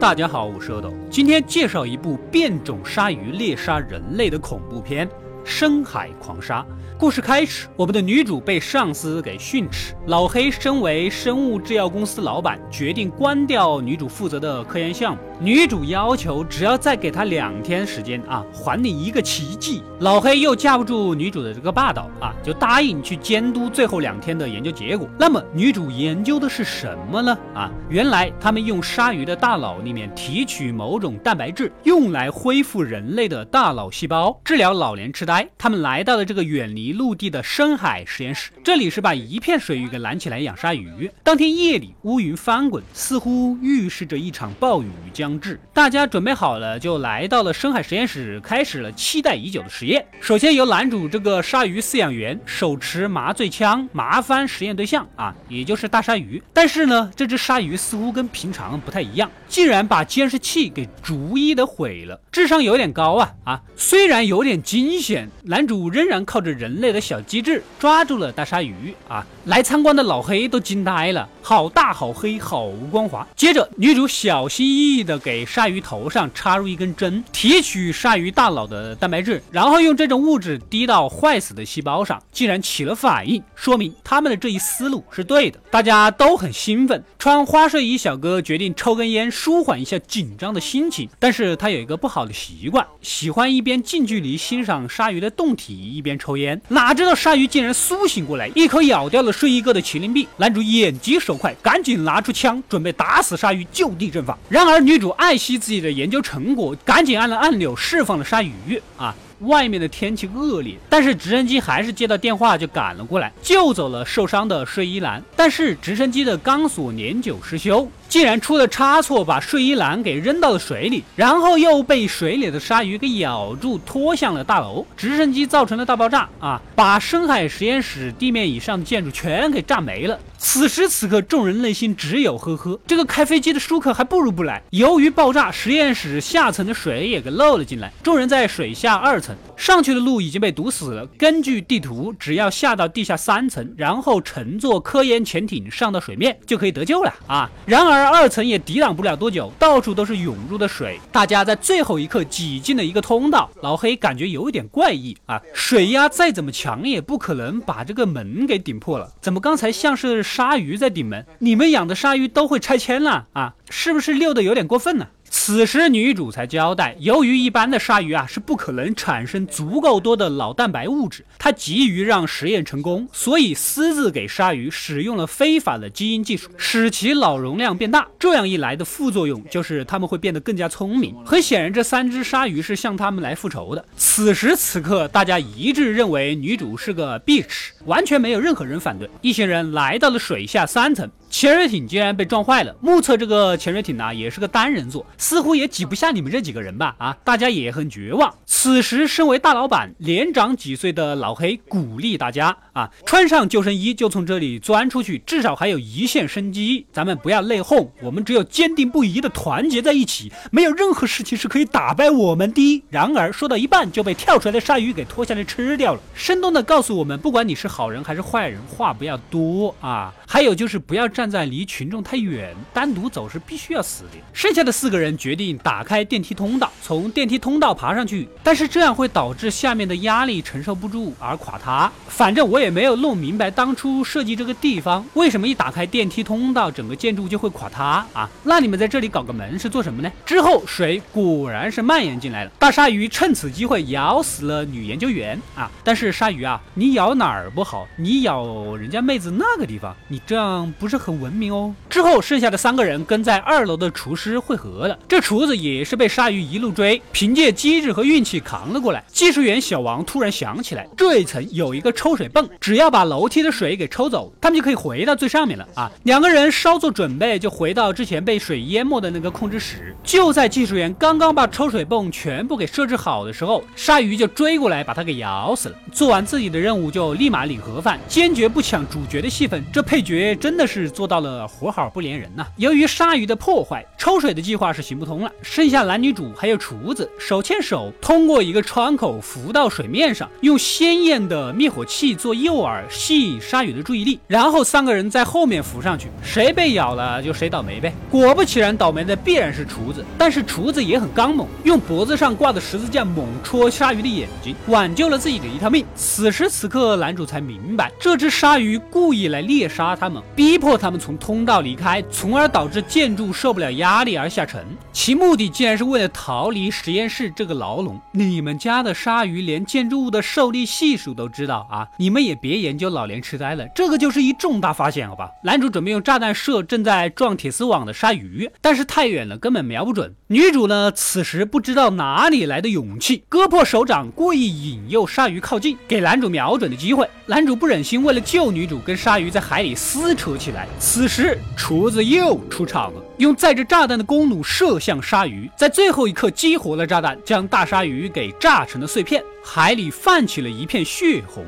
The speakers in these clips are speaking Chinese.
大家好，我是阿斗，今天介绍一部变种鲨鱼猎杀人类的恐怖片《深海狂鲨》。故事开始，我们的女主被上司给训斥。老黑身为生物制药公司老板，决定关掉女主负责的科研项目。女主要求只要再给他两天时间啊，还你一个奇迹。老黑又架不住女主的这个霸道啊，就答应去监督最后两天的研究结果。那么女主研究的是什么呢？啊，原来他们用鲨鱼的大脑里面提取某种蛋白质，用来恢复人类的大脑细胞，治疗老年痴呆。他们来到了这个远离。陆地的深海实验室，这里是把一片水域给拦起来养鲨鱼。当天夜里，乌云翻滚，似乎预示着一场暴雨将至。大家准备好了，就来到了深海实验室，开始了期待已久的实验。首先由男主这个鲨鱼饲养员手持麻醉枪，麻翻实验对象啊，也就是大鲨鱼。但是呢，这只鲨鱼似乎跟平常不太一样，竟然把监视器给逐一的毁了，智商有点高啊啊！虽然有点惊险，男主仍然靠着人。类的小机智抓住了大鲨鱼啊！来参观的老黑都惊呆了，好大好黑好无光滑。接着女主小心翼翼地给鲨鱼头上插入一根针，提取鲨鱼大脑的蛋白质，然后用这种物质滴到坏死的细胞上，竟然起了反应，说明他们的这一思路是对的。大家都很兴奋。穿花睡衣小哥决定抽根烟，舒缓一下紧张的心情。但是他有一个不好的习惯，喜欢一边近距离欣赏鲨鲨鱼的洞体，一边抽烟。哪知道鲨鱼竟然苏醒过来，一口咬掉了睡衣哥的麒麟臂。男主眼疾手快，赶紧拿出枪准备打死鲨鱼，就地正法。然而女主爱惜自己的研究成果，赶紧按了按钮释放了鲨鱼。啊，外面的天气恶劣，但是直升机还是接到电话就赶了过来，救走了受伤的睡衣男。但是直升机的钢索年久失修。竟然出了差错，把睡衣男给扔到了水里，然后又被水里的鲨鱼给咬住，拖向了大楼。直升机造成了大爆炸啊，把深海实验室地面以上的建筑全给炸没了。此时此刻，众人内心只有呵呵，这个开飞机的舒克还不如不来。由于爆炸，实验室下层的水也给漏了进来，众人在水下二层，上去的路已经被堵死了。根据地图，只要下到地下三层，然后乘坐科研潜艇上到水面，就可以得救了啊。然而。二层也抵挡不了多久，到处都是涌入的水，大家在最后一刻挤进了一个通道。老黑感觉有一点怪异啊，水压再怎么强也不可能把这个门给顶破了，怎么刚才像是鲨鱼在顶门？你们养的鲨鱼都会拆迁了啊？是不是遛的有点过分呢？此时女主才交代，由于一般的鲨鱼啊是不可能产生足够多的脑蛋白物质，她急于让实验成功，所以私自给鲨鱼使用了非法的基因技术，使其脑容量变大。这样一来的副作用就是他们会变得更加聪明。很显然，这三只鲨鱼是向他们来复仇的。此时此刻，大家一致认为女主是个 bitch，完全没有任何人反对。一行人来到了水下三层。潜水艇竟然被撞坏了，目测这个潜水艇呢也是个单人座，似乎也挤不下你们这几个人吧？啊，大家也很绝望。此时，身为大老板、年长几岁的老黑鼓励大家啊，穿上救生衣就从这里钻出去，至少还有一线生机。咱们不要内讧，我们只有坚定不移的团结在一起，没有任何事情是可以打败我们的。然而，说到一半就被跳出来的鲨鱼给拖下来吃掉了，生动的告诉我们，不管你是好人还是坏人，话不要多啊。还有就是不要。站在离群众太远，单独走是必须要死的。剩下的四个人决定打开电梯通道，从电梯通道爬上去，但是这样会导致下面的压力承受不住而垮塌。反正我也没有弄明白当初设计这个地方为什么一打开电梯通道，整个建筑就会垮塌啊？那你们在这里搞个门是做什么呢？之后水果然是蔓延进来了，大鲨鱼趁此机会咬死了女研究员啊！但是鲨鱼啊，你咬哪儿不好？你咬人家妹子那个地方，你这样不是很？很文明哦。之后剩下的三个人跟在二楼的厨师汇合了。这厨子也是被鲨鱼一路追，凭借机智和运气扛了过来。技术员小王突然想起来，这一层有一个抽水泵，只要把楼梯的水给抽走，他们就可以回到最上面了啊！两个人稍作准备，就回到之前被水淹没的那个控制室。就在技术员刚刚把抽水泵全部给设置好的时候，鲨鱼就追过来把他给咬死了。做完自己的任务，就立马领盒饭，坚决不抢主角的戏份。这配角真的是。做到了活好不连人呐。由于鲨鱼的破坏，抽水的计划是行不通了。剩下男女主还有厨子手牵手通过一个窗口浮到水面上，用鲜艳的灭火器做诱饵，吸引鲨鱼的注意力，然后三个人在后面浮上去，谁被咬了就谁倒霉呗。果不其然，倒霉的必然是厨子，但是厨子也很刚猛，用脖子上挂的十字架猛戳鲨鱼的眼睛，挽救了自己的一条命。此时此刻，男主才明白，这只鲨鱼故意来猎杀他们，逼迫他他们从通道离开，从而导致建筑受不了压力而下沉。其目的竟然是为了逃离实验室这个牢笼。你们家的鲨鱼连建筑物的受力系数都知道啊！你们也别研究老年痴呆了，这个就是一重大发现，好吧？男主准备用炸弹射正在撞铁丝网的鲨鱼，但是太远了，根本瞄不准。女主呢，此时不知道哪里来的勇气，割破手掌，故意引诱鲨鱼靠近，给男主瞄准的机会。男主不忍心，为了救女主，跟鲨鱼在海里撕扯起来。此时，厨子又出场了，用载着炸弹的弓弩射向鲨鱼，在最后一刻激活了炸弹，将大鲨鱼给炸成了碎片，海里泛起了一片血红。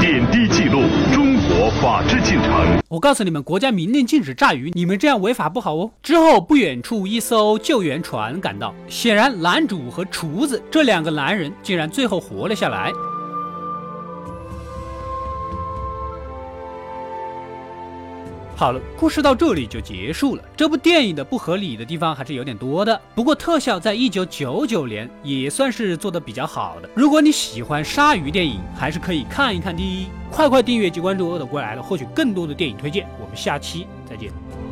点滴记录中国法治进程。我告诉你们，国家明令禁止炸鱼，你们这样违法不好哦。之后，不远处一艘救援船赶到，显然男主和厨子这两个男人竟然最后活了下来。好了，故事到这里就结束了。这部电影的不合理的地方还是有点多的，不过特效在一九九九年也算是做的比较好的。如果你喜欢鲨鱼电影，还是可以看一看的。快快订阅及关注恶的归来了，获取更多的电影推荐。我们下期再见。